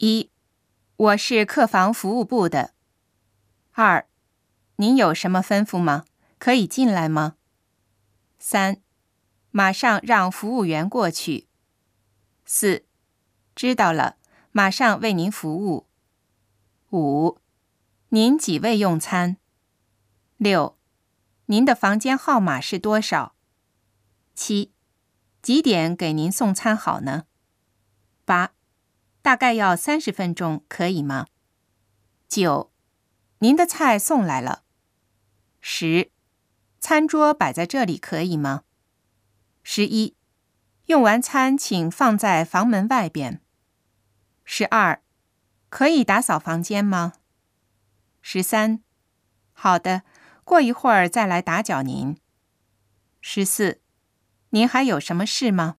一，我是客房服务部的。二，您有什么吩咐吗？可以进来吗？三，马上让服务员过去。四，知道了，马上为您服务。五，您几位用餐？六，您的房间号码是多少？七，几点给您送餐好呢？八，大概要三十分钟，可以吗？九，您的菜送来了。十，餐桌摆在这里可以吗？十一，用完餐请放在房门外边。十二。可以打扫房间吗？十三，好的，过一会儿再来打搅您。十四，您还有什么事吗？